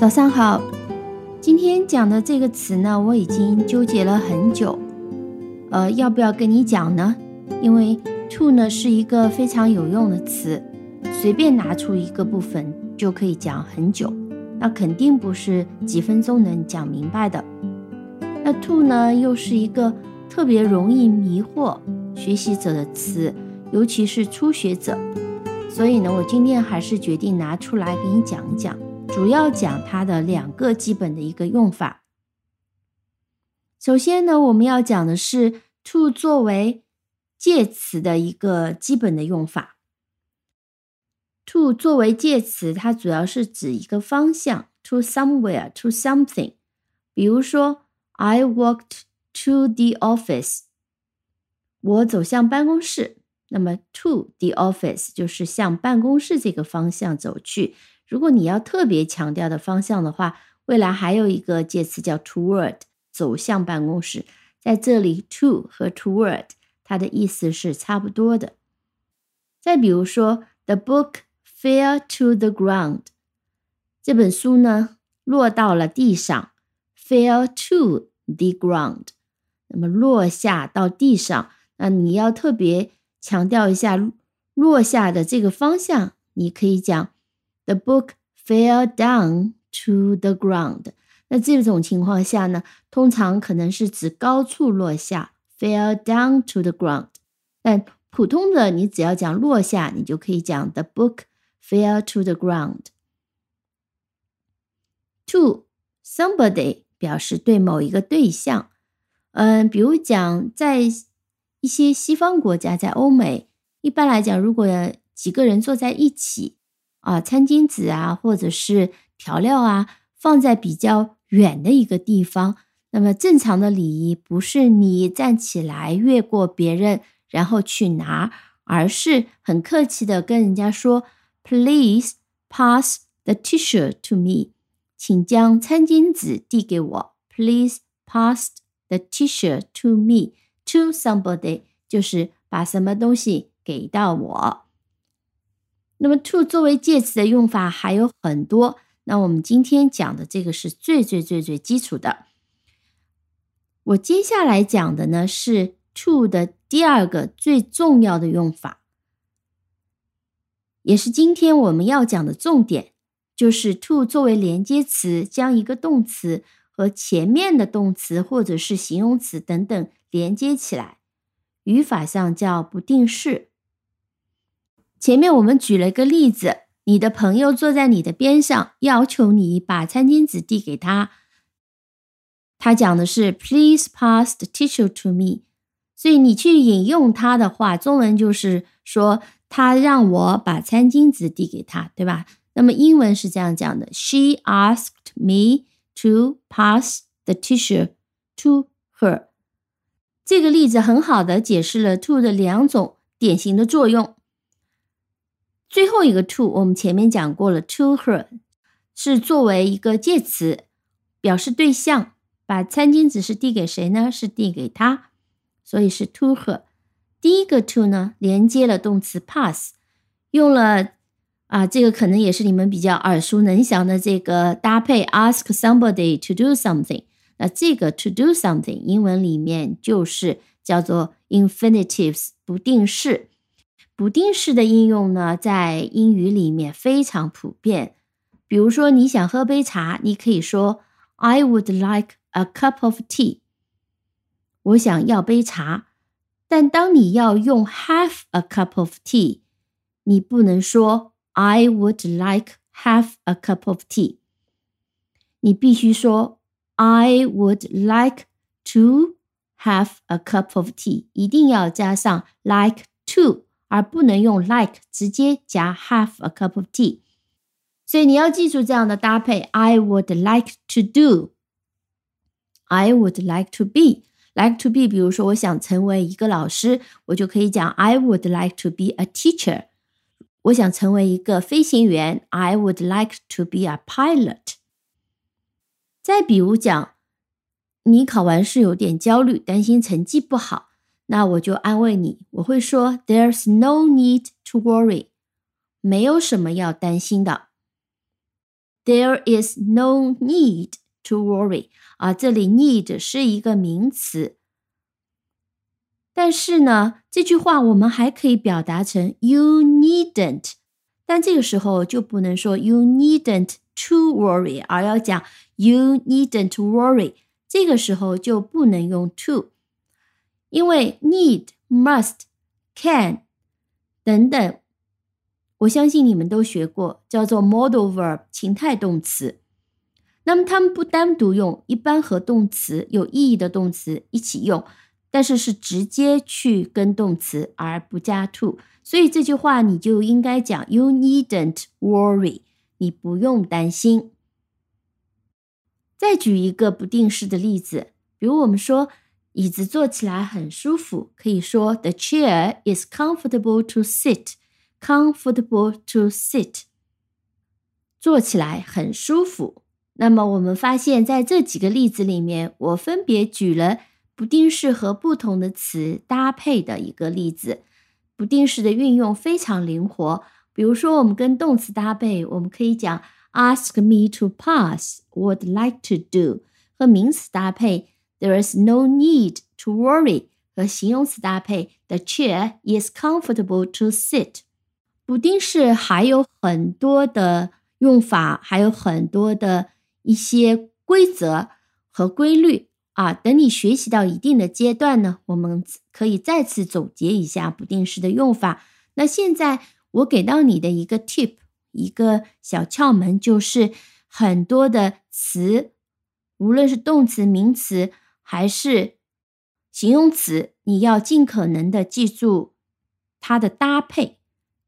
早上好，今天讲的这个词呢，我已经纠结了很久，呃，要不要跟你讲呢？因为 to 呢是一个非常有用的词，随便拿出一个部分就可以讲很久，那肯定不是几分钟能讲明白的。那 to 呢又是一个特别容易迷惑学习者的词，尤其是初学者，所以呢，我今天还是决定拿出来给你讲一讲。主要讲它的两个基本的一个用法。首先呢，我们要讲的是 to 作为介词的一个基本的用法。to 作为介词，它主要是指一个方向，to somewhere，to something。比如说，I walked to the office，我走向办公室。那么，to the office 就是向办公室这个方向走去。如果你要特别强调的方向的话，未来还有一个介词叫 toward，走向办公室。在这里，to 和 toward 它的意思是差不多的。再比如说，the book fell to the ground，这本书呢落到了地上，fell to the ground，那么落下到地上，那你要特别强调一下落下的这个方向，你可以讲。The book fell down to the ground。那这种情况下呢，通常可能是指高处落下，fell down to the ground。但普通的，你只要讲落下，你就可以讲 The book fell to the ground。To somebody 表示对某一个对象，嗯，比如讲在一些西方国家，在欧美，一般来讲，如果几个人坐在一起。啊，餐巾纸啊，或者是调料啊，放在比较远的一个地方。那么正常的礼仪不是你站起来越过别人，然后去拿，而是很客气的跟人家说：“Please pass the tissue to me。”请将餐巾纸递给我。Please pass the tissue to me to somebody，就是把什么东西给到我。那么，to 作为介词的用法还有很多。那我们今天讲的这个是最最最最基础的。我接下来讲的呢是 to 的第二个最重要的用法，也是今天我们要讲的重点，就是 to 作为连接词，将一个动词和前面的动词或者是形容词等等连接起来，语法上叫不定式。前面我们举了一个例子，你的朋友坐在你的边上，要求你把餐巾纸递给他。他讲的是 “Please pass the tissue to me”，所以你去引用他的话，中文就是说他让我把餐巾纸递给他，对吧？那么英文是这样讲的：“She asked me to pass the tissue to her。”这个例子很好的解释了 “to” 的两种典型的作用。最后一个 to，我们前面讲过了，to her 是作为一个介词，表示对象，把餐巾纸是递给谁呢？是递给他，所以是 to her。第一个 to 呢，连接了动词 pass，用了啊，这个可能也是你们比较耳熟能详的这个搭配，ask somebody to do something。那这个 to do something，英文里面就是叫做 infinitives 不定式。不定式的应用呢，在英语里面非常普遍。比如说，你想喝杯茶，你可以说 "I would like a cup of tea"，我想要杯茶。但当你要用 "have a cup of tea"，你不能说 "I would like have a cup of tea"，你必须说 "I would like to have a cup of tea"，一定要加上 like to。而不能用 like 直接加 have a cup of tea，所以你要记住这样的搭配：I would like to do，I would like to be，like to be。比如说，我想成为一个老师，我就可以讲 I would like to be a teacher。我想成为一个飞行员，I would like to be a pilot。再比如讲，你考完试有点焦虑，担心成绩不好。那我就安慰你，我会说，There's no need to worry，没有什么要担心的。 There is no need to worry 啊，这里 need 是一个名词，但是呢，这句话我们还可以表达成 you needn't，但这个时候就不能说 you needn't to worry，而要讲 you needn't worry，这个时候就不能用 to， 因为 need、must、can 等等。我相信你们都学过，叫做 modal verb 情态动词。那么它们不单独用，一般和动词有意义的动词一起用，但是是直接去跟动词而不加 to。所以这句话你就应该讲 You needn't worry，你不用担心。再举一个不定式的例子，比如我们说椅子坐起来很舒服，可以说 The chair is comfortable to sit。Comfortable to sit，坐起来很舒服。那么我们发现，在这几个例子里面，我分别举了不定式和不同的词搭配的一个例子。不定式的运用非常灵活。比如说，我们跟动词搭配，我们可以讲 Ask me to pass. Would like to do。和名词搭配，There is no need to worry。和形容词搭配，The chair is comfortable to sit。补丁式还有很多的用法，还有很多的一些规则和规律啊。等你学习到一定的阶段呢，我们可以再次总结一下不定式的用法。那现在我给到你的一个 tip，一个小窍门，就是很多的词，无论是动词、名词还是形容词，你要尽可能的记住它的搭配。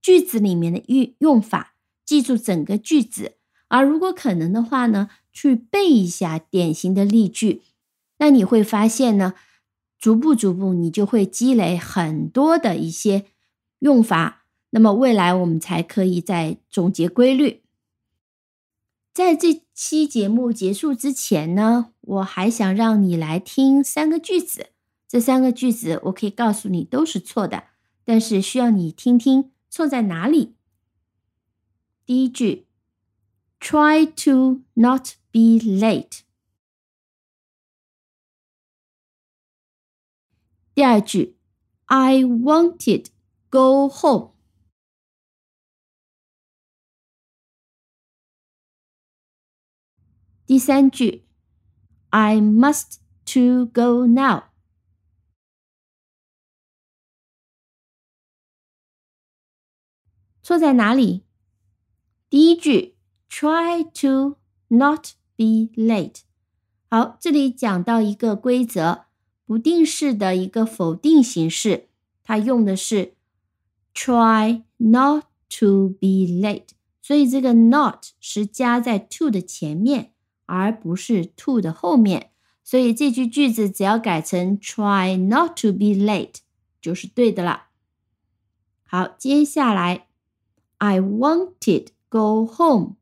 句子里面的用用法，记住整个句子，而如果可能的话呢，去背一下典型的例句，那你会发现呢，逐步逐步你就会积累很多的一些用法，那么未来我们才可以再总结规律。在这期节目结束之前呢，我还想让你来听三个句子，这三个句子我可以告诉你都是错的，但是需要你听听。错在哪里？第一句，try to not be late。第二句，I wanted go home。第三句，I must to go now。错在哪里？第一句，try to not be late。好，这里讲到一个规则，不定式的一个否定形式，它用的是 try not to be late，所以这个 not 是加在 to 的前面，而不是 to 的后面。所以这句句子只要改成 try not to be late 就是对的了。好，接下来。I wanted go home。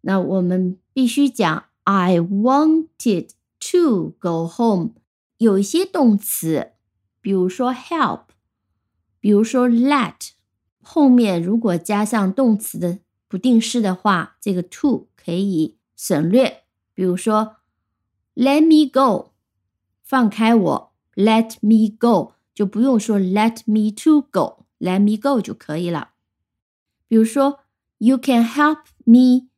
那我们必须讲 I wanted to go home。有一些动词，比如说 help，比如说 let，后面如果加上动词的不定式的话，这个 to 可以省略。比如说 let me go，放开我，let me go 就不用说 let me to go，let me go 就可以了。比如说，You can help me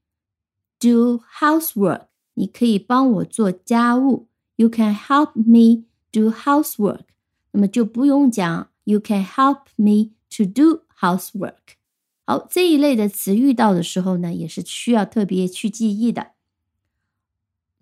do housework。你可以帮我做家务。You can help me do housework。那么就不用讲 You can help me to do housework。好，这一类的词遇到的时候呢，也是需要特别去记忆的。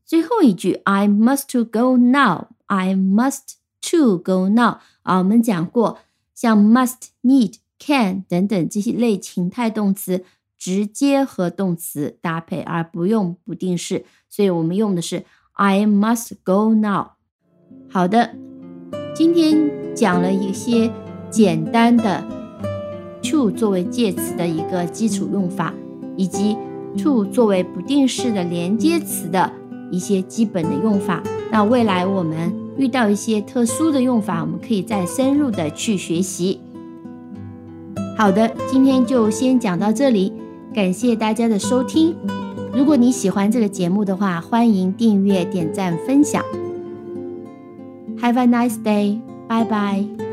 最后一句，I must to go now。I must to go now。啊，我们讲过，像 must、need。can 等等这些类情态动词直接和动词搭配，而不用不定式，所以我们用的是 I must go now。好的，今天讲了一些简单的 to 作为介词的一个基础用法，以及 to 作为不定式的连接词的一些基本的用法。那未来我们遇到一些特殊的用法，我们可以再深入的去学习。好的，今天就先讲到这里。感谢大家的收听。如果你喜欢这个节目的话，欢迎订阅、点赞、分享。Have a nice day，拜拜。